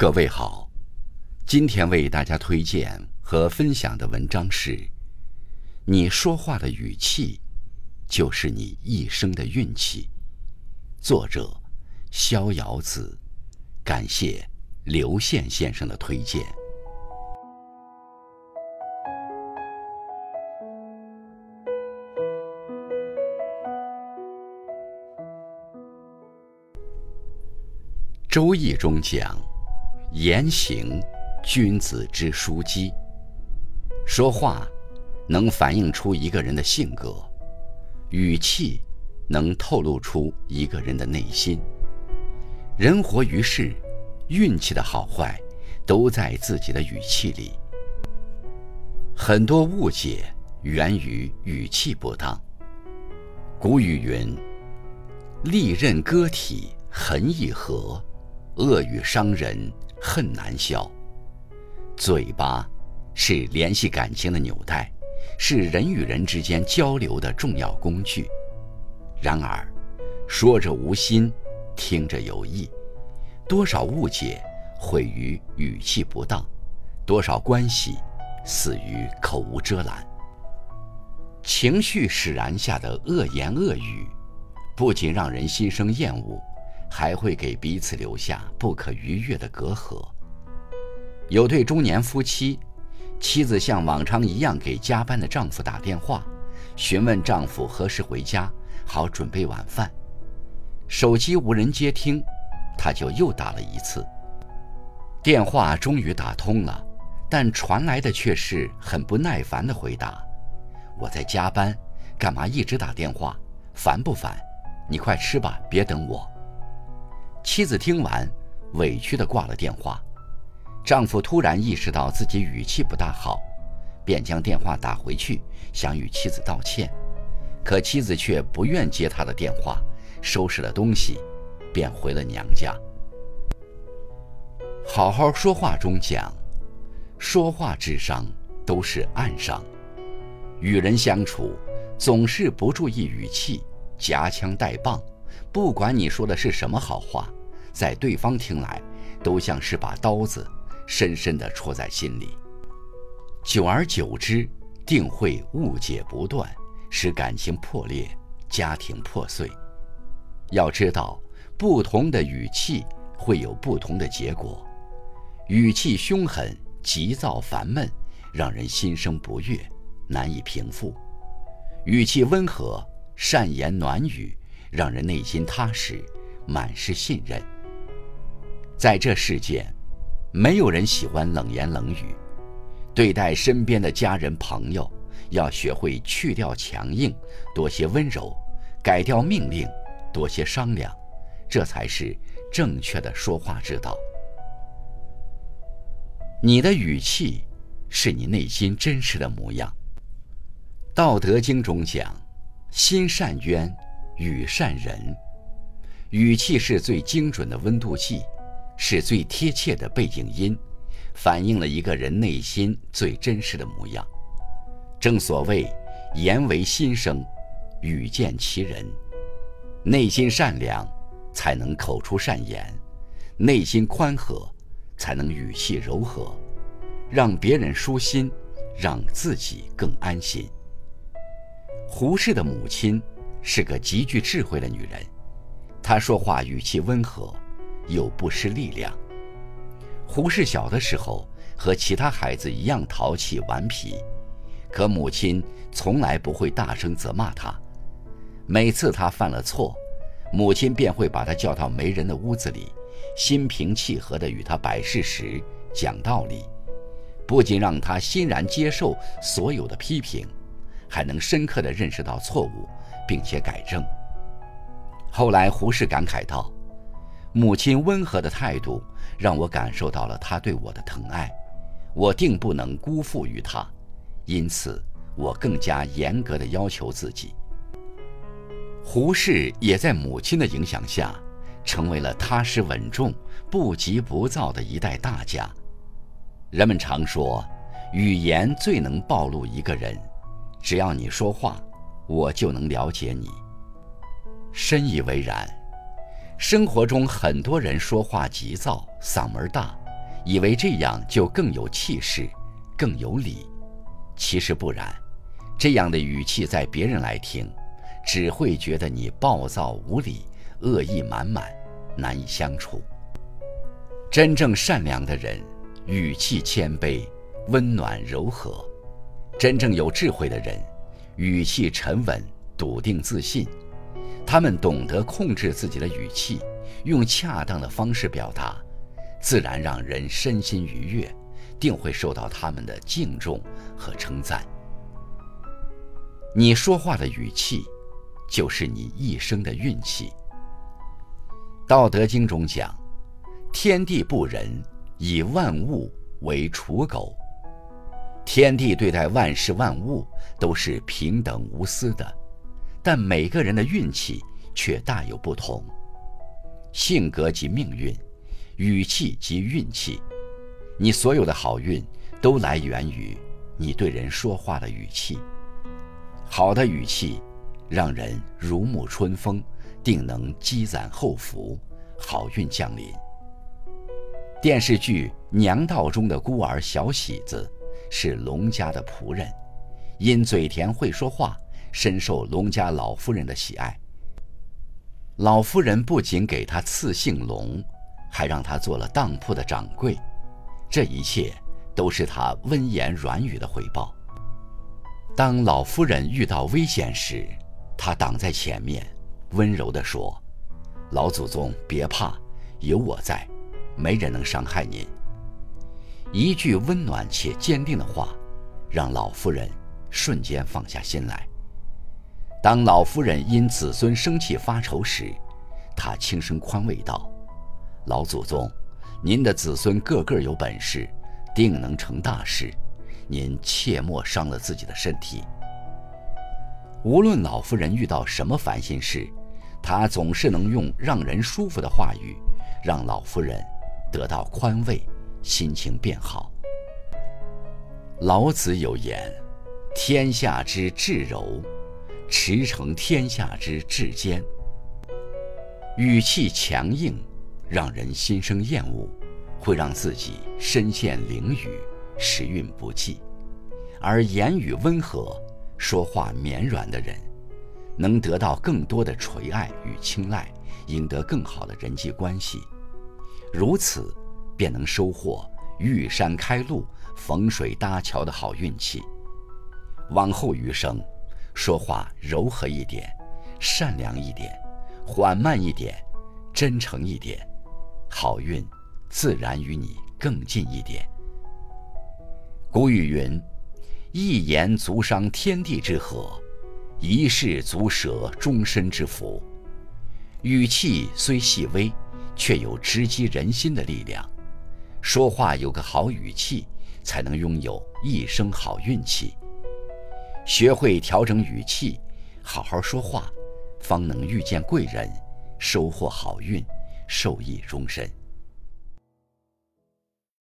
各位好，今天为大家推荐和分享的文章是：你说话的语气，就是你一生的运气。作者：逍遥子。感谢刘宪先生的推荐。《周易》中讲。言行，君子之枢机。说话能反映出一个人的性格，语气能透露出一个人的内心。人活于世，运气的好坏都在自己的语气里。很多误解源于语气不当。古语云：“利刃割体痕易合，恶语伤人。”恨难消。嘴巴是联系感情的纽带，是人与人之间交流的重要工具。然而，说着无心，听着有意，多少误解毁于语气不当，多少关系死于口无遮拦。情绪使然下的恶言恶语，不仅让人心生厌恶。还会给彼此留下不可逾越的隔阂。有对中年夫妻，妻子像往常一样给加班的丈夫打电话，询问丈夫何时回家，好准备晚饭。手机无人接听，他就又打了一次。电话终于打通了，但传来的却是很不耐烦的回答：“我在加班，干嘛一直打电话？烦不烦？你快吃吧，别等我。”妻子听完，委屈地挂了电话。丈夫突然意识到自己语气不大好，便将电话打回去，想与妻子道歉。可妻子却不愿接他的电话，收拾了东西，便回了娘家。好好说话中讲，说话智商都是暗伤。与人相处，总是不注意语气，夹枪带棒。不管你说的是什么好话，在对方听来，都像是把刀子，深深地戳在心里。久而久之，定会误解不断，使感情破裂，家庭破碎。要知道，不同的语气会有不同的结果。语气凶狠、急躁、烦闷，让人心生不悦，难以平复；语气温和、善言暖语。让人内心踏实，满是信任。在这世间，没有人喜欢冷言冷语。对待身边的家人朋友，要学会去掉强硬，多些温柔；改掉命令，多些商量，这才是正确的说话之道。你的语气，是你内心真实的模样。《道德经》中讲：“心善渊。”语善人，语气是最精准的温度计，是最贴切的背景音，反映了一个人内心最真实的模样。正所谓“言为心声，语见其人”。内心善良，才能口出善言；内心宽和，才能语气柔和，让别人舒心，让自己更安心。胡适的母亲。是个极具智慧的女人，她说话语气温和，又不失力量。胡适小的时候和其他孩子一样淘气顽皮，可母亲从来不会大声责骂他。每次他犯了错，母亲便会把他叫到没人的屋子里，心平气和地与他摆事实、讲道理，不仅让他欣然接受所有的批评，还能深刻地认识到错误。并且改正。后来，胡适感慨道：“母亲温和的态度，让我感受到了她对我的疼爱，我定不能辜负于她，因此，我更加严格的要求自己。”胡适也在母亲的影响下，成为了踏实稳重、不急不躁的一代大家。人们常说，语言最能暴露一个人，只要你说话。我就能了解你。深以为然。生活中很多人说话急躁，嗓门大，以为这样就更有气势，更有理。其实不然，这样的语气在别人来听，只会觉得你暴躁无礼、恶意满满，难以相处。真正善良的人，语气谦卑、温暖柔和；真正有智慧的人，语气沉稳、笃定自信。他们懂得控制自己的语气，用恰当的方式表达，自然让人身心愉悦，定会受到他们的敬重和称赞。你说话的语气，就是你一生的运气。《道德经》中讲。天地不仁，以万物为刍狗。天地对待万事万物都是平等无私的，但每个人的运气却大有不同。性格即命运，语气即运气。你所有的好运都来源于你对人说话的语气。好的语气，让人如沐春风，定能积攒厚福，好运降临。电视剧《娘道》中的孤儿小喜子，是龙家的仆人，因嘴甜会说话，深受龙家老夫人的喜爱。老夫人不仅给他赐姓龙，还让他做了当铺的掌柜，这一切都是他温言软语的回报。当老夫人遇到危险时，他挡在前面，温柔地说：“老祖宗别怕，有我在。”没人能伤害您。一句温暖且坚定的话，让老夫人瞬间放下心来。当老夫人因子孙生气发愁时，她轻声宽慰道：“老祖宗，您的子孙个个有本事，定能成大事，您切莫伤了自己的身体。”无论老夫人遇到什么烦心事，她总是能用让人舒服的话语，让老夫人。得到宽慰，心情变好。老子有言：“天下之至柔，驰骋天下之至坚。”语气强硬，让人心生厌恶，会让自己身陷囹圄，时运不济；而言语温和、说话绵软的人，能得到更多的垂爱与青睐，赢得更好的人际关系。如此，便能收获遇山开路、逢水搭桥的好运气。往后余生，说话柔和一点，善良一点，缓慢一点，真诚一点，好运自然与你更近一点。古语云：“一言足伤天地之和，一事足舍终身之福。”语气虽细微。却有直击人心的力量。说话有个好语气，才能拥有一生好运气。学会调整语气，好好说话，方能遇见贵人，收获好运，受益终身。